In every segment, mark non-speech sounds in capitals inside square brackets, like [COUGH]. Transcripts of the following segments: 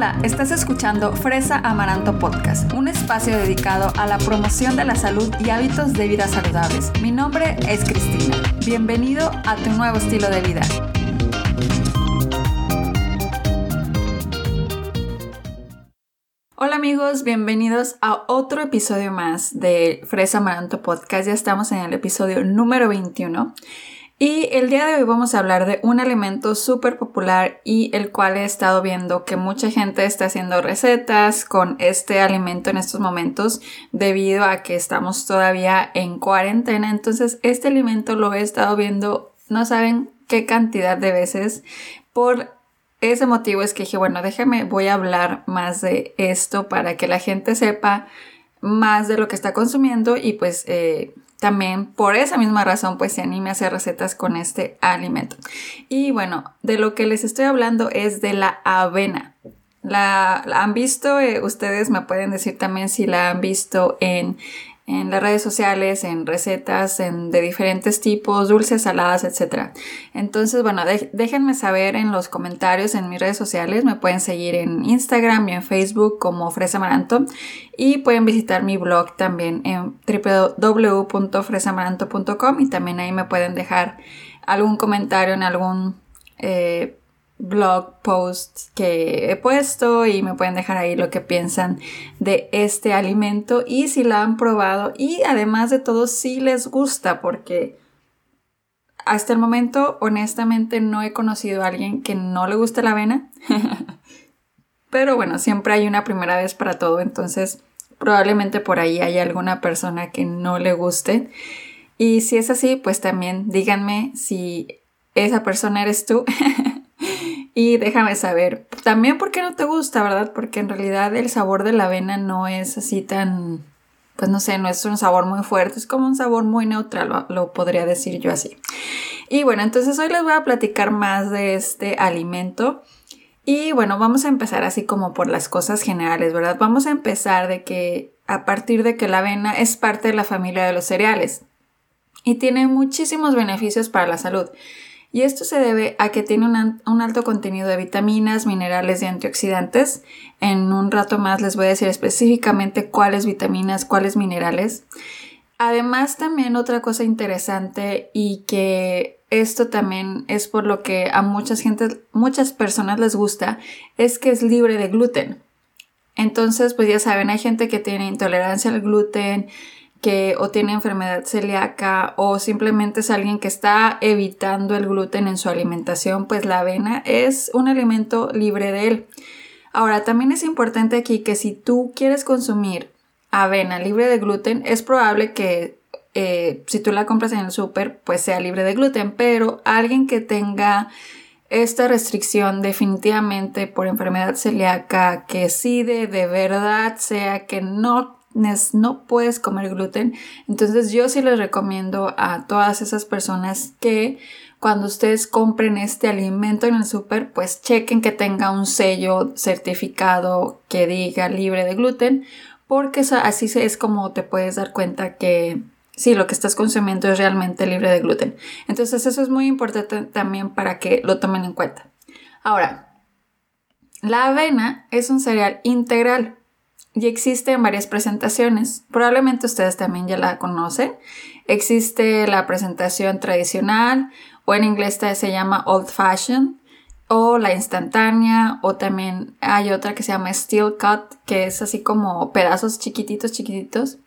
Hola, estás escuchando Fresa Amaranto Podcast, un espacio dedicado a la promoción de la salud y hábitos de vida saludables. Mi nombre es Cristina. Bienvenido a tu nuevo estilo de vida. Hola amigos, bienvenidos a otro episodio más de Fresa Amaranto Podcast. Ya estamos en el episodio número 21. Y el día de hoy vamos a hablar de un alimento súper popular y el cual he estado viendo que mucha gente está haciendo recetas con este alimento en estos momentos debido a que estamos todavía en cuarentena. Entonces este alimento lo he estado viendo, no saben qué cantidad de veces. Por ese motivo es que dije, bueno, déjame, voy a hablar más de esto para que la gente sepa más de lo que está consumiendo y pues eh, también por esa misma razón pues se anime a hacer recetas con este alimento. Y bueno, de lo que les estoy hablando es de la avena. La, han visto, eh, ustedes me pueden decir también si la han visto en en las redes sociales, en recetas en, de diferentes tipos, dulces, saladas, etc. Entonces, bueno, déjenme saber en los comentarios en mis redes sociales. Me pueden seguir en Instagram y en Facebook como Fresa Amaranto y pueden visitar mi blog también en www.fresamaranto.com y también ahí me pueden dejar algún comentario en algún eh, blog post que he puesto y me pueden dejar ahí lo que piensan de este alimento y si la han probado. Y además de todo si les gusta porque hasta el momento honestamente no he conocido a alguien que no le guste la avena. [LAUGHS] Pero bueno siempre hay una primera vez para todo entonces probablemente por ahí haya alguna persona que no le guste. Y si es así pues también díganme si esa persona eres tú [LAUGHS] Y déjame saber también por qué no te gusta, ¿verdad? Porque en realidad el sabor de la avena no es así tan, pues no sé, no es un sabor muy fuerte, es como un sabor muy neutral, lo, podría decir yo así. Y bueno, entonces hoy les voy a platicar más de este alimento. Y bueno, vamos a empezar así como por las cosas generales, ¿verdad? Vamos a empezar de que a partir de que la avena es parte de la familia de los cereales y tiene muchísimos beneficios para la salud. Y esto se debe a que tiene un, alto contenido de vitaminas, minerales y antioxidantes. En un rato más les voy a decir específicamente cuáles vitaminas, cuáles minerales. Además, también otra cosa interesante y que esto también es por lo que a muchas gente, muchas personas les gusta, es que es libre de gluten. Entonces, pues ya saben, hay gente que tiene intolerancia al gluten, que o tiene enfermedad celíaca o simplemente es alguien que está evitando el gluten en su alimentación, pues la avena es un alimento libre de él. Ahora, también es importante aquí que si tú quieres consumir avena libre de gluten, es probable que eh, si tú la compras en el súper, pues sea libre de gluten, pero alguien que tenga esta restricción definitivamente por enfermedad celíaca, que sí de, de verdad sea que no no puedes comer gluten. Entonces yo sí les recomiendo a todas esas personas que cuando ustedes compren este alimento en el súper, pues chequen que tenga un sello certificado que diga libre de gluten, porque así es como te puedes dar cuenta que sí, lo que estás consumiendo es realmente libre de gluten. Entonces eso es muy importante también para que lo tomen en cuenta. Ahora, la avena es un cereal integral y existe varias presentaciones. Probablemente ustedes también ya la conocen. Existe la presentación tradicional o en inglés se llama old fashioned o la instantánea o también hay otra que se llama steel cut que es así como pedazos chiquititos chiquititos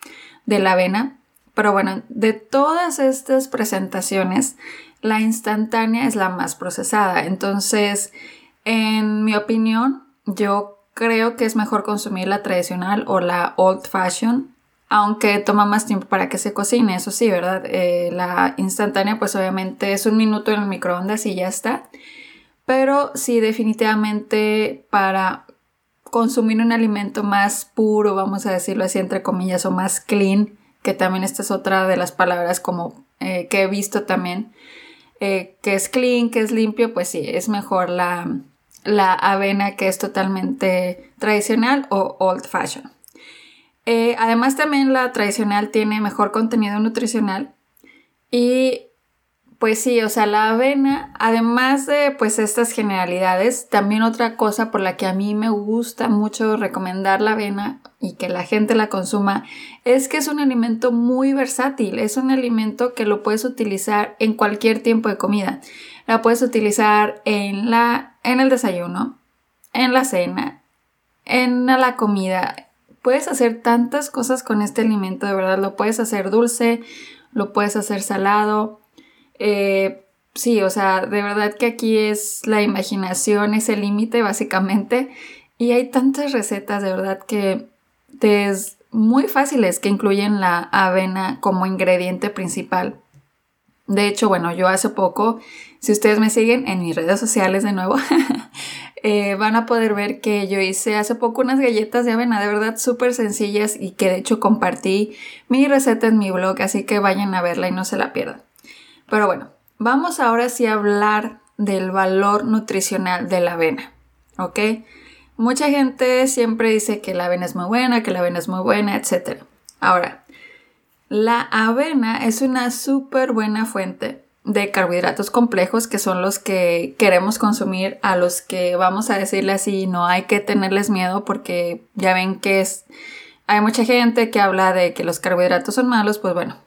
de la avena. Pero bueno, de todas estas presentaciones, la instantánea es la más procesada. Entonces, en mi opinión, yo creo que es mejor consumir la tradicional o la old fashion, aunque toma más tiempo para que se cocine, eso sí, ¿verdad? Eh, la instantánea pues obviamente es un minuto en el microondas y ya está. Pero sí, definitivamente para consumir un alimento más puro, vamos a decirlo así, entre comillas, o más clean, que también esta es otra de las palabras como eh, que he visto también, eh, que es clean, que es limpio, pues sí, es mejor la, la avena que es totalmente tradicional o old fashion. Eh, además también la tradicional tiene mejor contenido nutricional y pues sí, o sea, la avena, además de pues estas generalidades, también otra cosa por la que a mí me gusta mucho recomendar la avena y que la gente la consuma es que es un alimento muy versátil, es un alimento que lo puedes utilizar en cualquier tiempo de comida. La puedes utilizar en la en el desayuno, en la cena, en la comida. Puedes hacer tantas cosas con este alimento, de verdad, lo puedes hacer dulce, lo puedes hacer salado, eh, sí, o sea, de verdad que aquí es la imaginación, es el límite básicamente. Y hay tantas recetas de verdad que es muy fáciles que incluyen la avena como ingrediente principal. De hecho, bueno, yo hace poco, si ustedes me siguen en mis redes sociales de nuevo, [LAUGHS] eh, van a poder ver que yo hice hace poco unas galletas de avena de verdad súper sencillas y que de hecho compartí mi receta en mi blog, así que vayan a verla y no se la pierdan. Pero bueno, vamos ahora sí a hablar del valor nutricional de la avena, ¿ok? Mucha gente siempre dice que la avena es muy buena, que la avena es muy buena, etc. Ahora, la avena es una súper buena fuente de carbohidratos complejos que son los que queremos consumir, a los que vamos a decirle así, no hay que tenerles miedo porque ya ven que es, hay mucha gente que habla de que los carbohidratos son malos, pues bueno,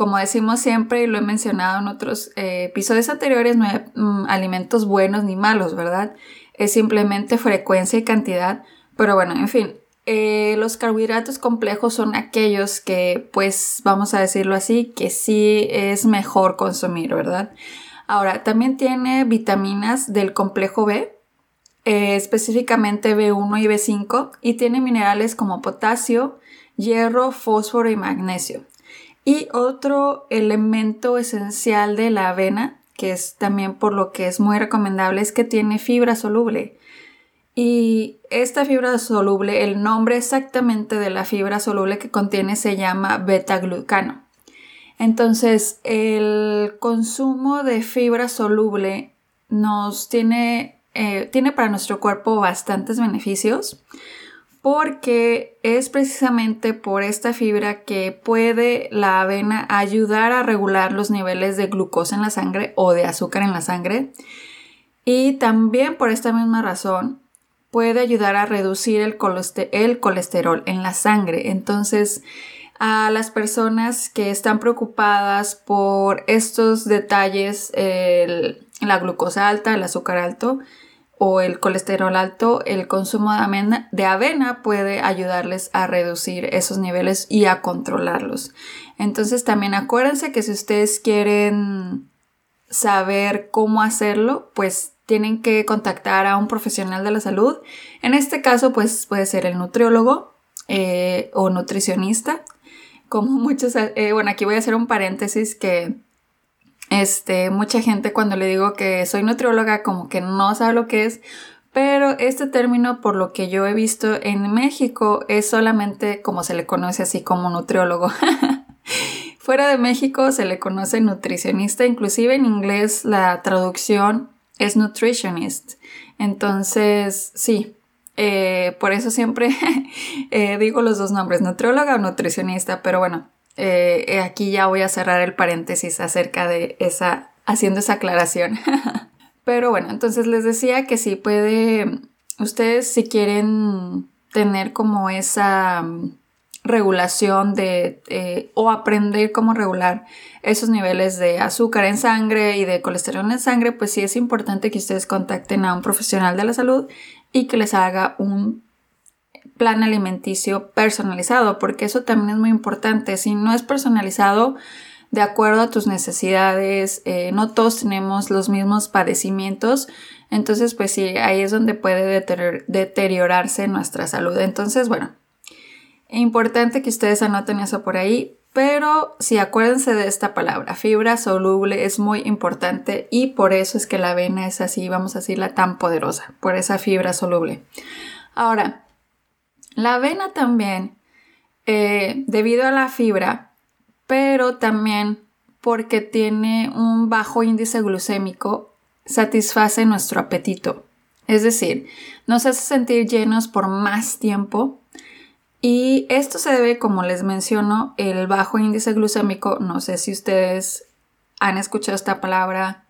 como decimos siempre y lo he mencionado en otros eh, episodios anteriores, no hay mm, alimentos buenos ni malos, ¿verdad? Es simplemente frecuencia y cantidad. Pero bueno, en fin, eh, los carbohidratos complejos son aquellos que, pues, vamos a decirlo así, que sí es mejor consumir, ¿verdad? Ahora, también tiene vitaminas del complejo B, eh, específicamente B1 y B5, y tiene minerales como potasio, hierro, fósforo y magnesio. Y otro elemento esencial de la avena, que es también por lo que es muy recomendable, es que tiene fibra soluble. Y esta fibra soluble, el nombre exactamente de la fibra soluble que contiene se llama beta-glucano. Entonces, el consumo de fibra soluble nos tiene, eh, tiene para nuestro cuerpo bastantes beneficios porque es precisamente por esta fibra que puede la avena ayudar a regular los niveles de glucosa en la sangre o de azúcar en la sangre. Y también por esta misma razón puede ayudar a reducir el, colesterol en la sangre. Entonces, a las personas que están preocupadas por estos detalles, la glucosa alta, el azúcar alto, o el colesterol alto, el consumo de avena, puede ayudarles a reducir esos niveles y a controlarlos. Entonces también acuérdense que si ustedes quieren saber cómo hacerlo, pues tienen que contactar a un profesional de la salud. En este caso, pues puede ser el nutriólogo eh, o nutricionista. Como [LAUGHS] muchos, eh, bueno, aquí voy a hacer un paréntesis que este, mucha gente cuando le digo que soy nutrióloga como que no sabe lo que es, pero este término por lo que yo he visto en México es solamente como se le conoce así como nutriólogo. [LAUGHS] Fuera de México se le conoce nutricionista, inclusive en inglés la traducción es nutritionist. Entonces, sí, eh, por eso siempre [LAUGHS] eh, digo los dos nombres, nutrióloga o nutricionista, pero bueno, eh, aquí ya voy a cerrar el paréntesis acerca de esa, haciendo esa aclaración. [LAUGHS] Pero bueno, entonces les decía que sí puede, ustedes si quieren tener como esa mm, regulación de eh, o aprender cómo regular esos niveles de azúcar en sangre y de colesterol en sangre, pues sí es importante que ustedes contacten a un profesional de la salud y que les haga un plan alimenticio personalizado, porque eso también es muy importante. Si no es personalizado de acuerdo a tus necesidades, eh, no todos tenemos los mismos padecimientos, entonces pues sí, ahí es donde puede deteriorarse nuestra salud. Entonces, bueno, importante que ustedes anoten eso por ahí, pero sí acuérdense de esta palabra, fibra soluble es muy importante y por eso es que la avena es así, vamos a decirla tan poderosa, por esa fibra soluble. Ahora, la avena también, eh, debido a la fibra, pero también porque tiene un bajo índice glucémico, satisface nuestro apetito. Es decir, nos hace sentir llenos por más tiempo y esto se debe, como les menciono, el bajo índice glucémico, no sé si ustedes han escuchado esta palabra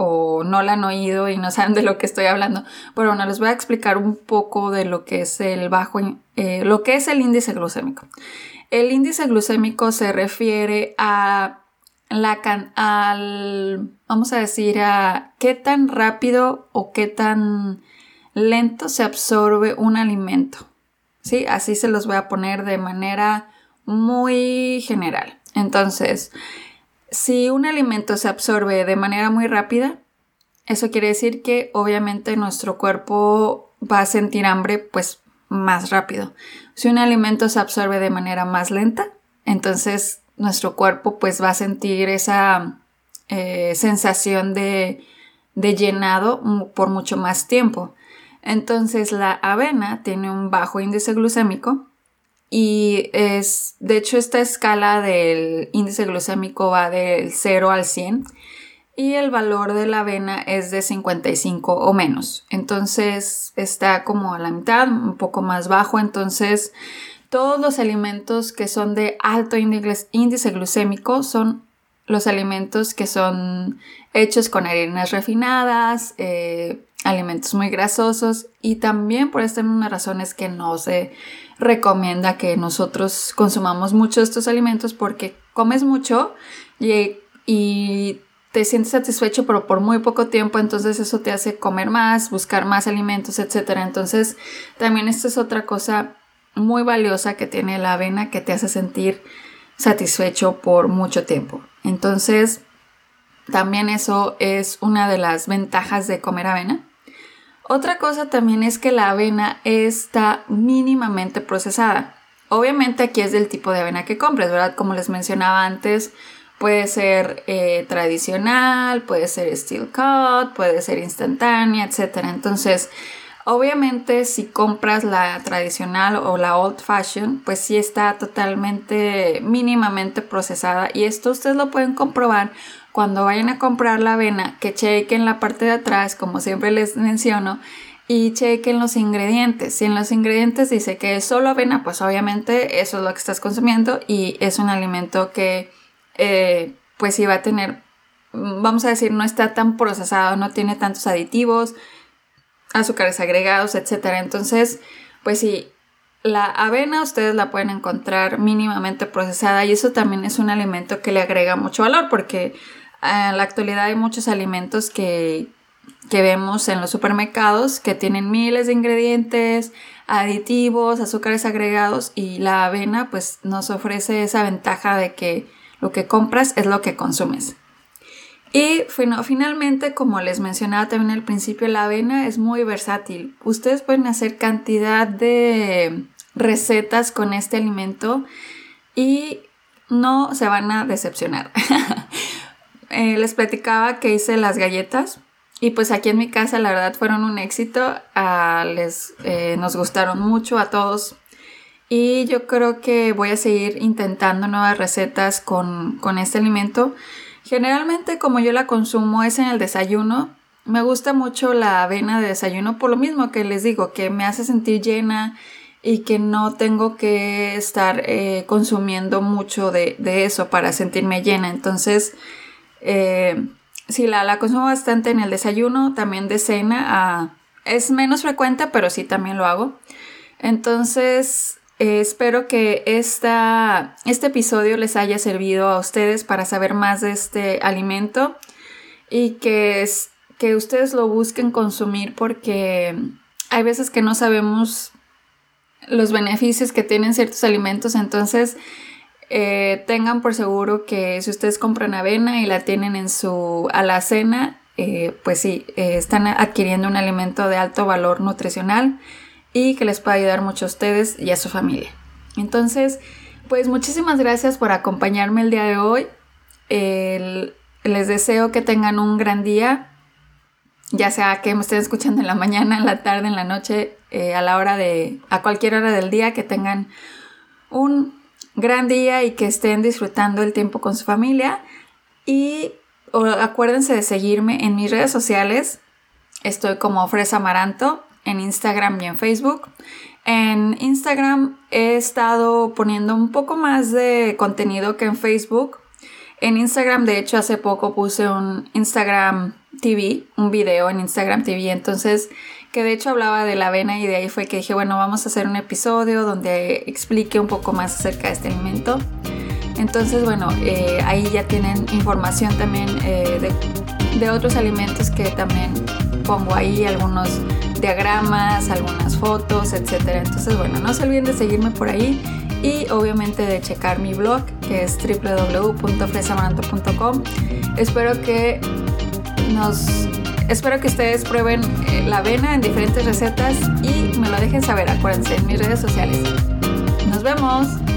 o no la han oído y no saben de lo que estoy hablando. Pero bueno, les voy a explicar un poco de lo que es el bajo, eh, lo que es el índice glucémico. El índice glucémico se refiere a la al, vamos a decir, a qué tan rápido o qué tan lento se absorbe un alimento. ¿Sí? Así se los voy a poner de manera muy general. Entonces, si un alimento se absorbe de manera muy rápida, eso quiere decir que obviamente nuestro cuerpo va a sentir hambre pues más rápido. Si un alimento se absorbe de manera más lenta, entonces nuestro cuerpo pues va a sentir esa eh, sensación de, de llenado por mucho más tiempo. Entonces la avena tiene un bajo índice glucémico y es, de hecho, esta escala del índice glucémico va del 0 al 100 y el valor de la avena es de 55 o menos. Entonces está como a la mitad, un poco más bajo. Entonces todos los alimentos que son de alto índice glucémico son los alimentos que son hechos con harinas refinadas, eh, alimentos muy grasosos y también por esta misma razón es que no se recomienda que nosotros consumamos mucho estos alimentos porque comes mucho y, y te sientes satisfecho pero por muy poco tiempo entonces eso te hace comer más, buscar más alimentos, etc. Entonces también esta es otra cosa muy valiosa que tiene la avena que te hace sentir satisfecho por mucho tiempo. Entonces también eso es una de las ventajas de comer avena otra cosa también es que la avena está mínimamente procesada. Obviamente aquí es del tipo de avena que compres, ¿verdad? Como les mencionaba antes, puede ser eh, tradicional, puede ser steel cut, puede ser instantánea, etc. Entonces, obviamente si compras la tradicional o la old fashion, pues sí está totalmente mínimamente procesada y esto ustedes lo pueden comprobar cuando vayan a comprar la avena, que chequen la parte de atrás, como siempre les menciono, y chequen los ingredientes. Si en los ingredientes dice que es solo avena, pues obviamente eso es lo que estás consumiendo y es un alimento que eh, pues sí va a tener, vamos a decir, no está tan procesado, no tiene tantos aditivos, azúcares agregados, etc. Entonces, pues sí, la avena ustedes la pueden encontrar mínimamente procesada y eso también es un alimento que le agrega mucho valor porque en la actualidad hay muchos alimentos que, vemos en los supermercados que tienen miles de ingredientes, aditivos, azúcares agregados y la avena pues nos ofrece esa ventaja de que lo que compras es lo que consumes. Y finalmente, como les mencionaba también al principio, la avena es muy versátil. Ustedes pueden hacer cantidad de recetas con este alimento y no se van a decepcionar. [LAUGHS] Eh, les platicaba que hice las galletas y pues aquí en mi casa la verdad fueron un éxito, les, eh, nos gustaron mucho a todos y yo creo que voy a seguir intentando nuevas recetas con, con este alimento. Generalmente como yo la consumo es en el desayuno, me gusta mucho la avena de desayuno por lo mismo que les digo, que me hace sentir llena y que no tengo que estar eh, consumiendo mucho de, de, eso para sentirme llena. Entonces, eh, sí, la, consumo bastante en el desayuno, también de cena. Es menos frecuente, pero sí también lo hago. Entonces, eh, espero que esta, este episodio les haya servido a ustedes para saber más de este alimento y que, que ustedes lo busquen consumir porque hay veces que no sabemos los beneficios que tienen ciertos alimentos. Entonces, eh, tengan por seguro que si ustedes compran avena y la tienen en su alacena, eh, pues sí, eh, están adquiriendo un alimento de alto valor nutricional y que les puede ayudar mucho a ustedes y a su familia. Entonces, pues muchísimas gracias por acompañarme el día de hoy. les deseo que tengan un gran día, ya sea que me estén escuchando en la mañana, en la tarde, en la noche, a la hora de, a cualquier hora del día, que tengan un gran día y que estén disfrutando el tiempo con su familia. Y acuérdense de seguirme en mis redes sociales. Estoy como Fresa Amaranto en Instagram y en Facebook. En Instagram he estado poniendo un poco más de contenido que en Facebook. En Instagram, de hecho, hace poco puse un Instagram TV, un video en Instagram TV, entonces que de hecho hablaba de la avena y de ahí fue que dije, bueno, vamos a hacer un episodio donde explique un poco más acerca de este alimento. Entonces, bueno, eh, ahí ya tienen información también eh, de, otros alimentos que también pongo ahí, algunos diagramas, algunas fotos, etcétera. Entonces, bueno, no se olviden de seguirme por ahí y obviamente de checar mi blog que es www.fresamaranto.com. Espero que nos espero que ustedes prueben eh, la avena en diferentes recetas y me lo dejen saber, acuérdense en mis redes sociales. Nos vemos.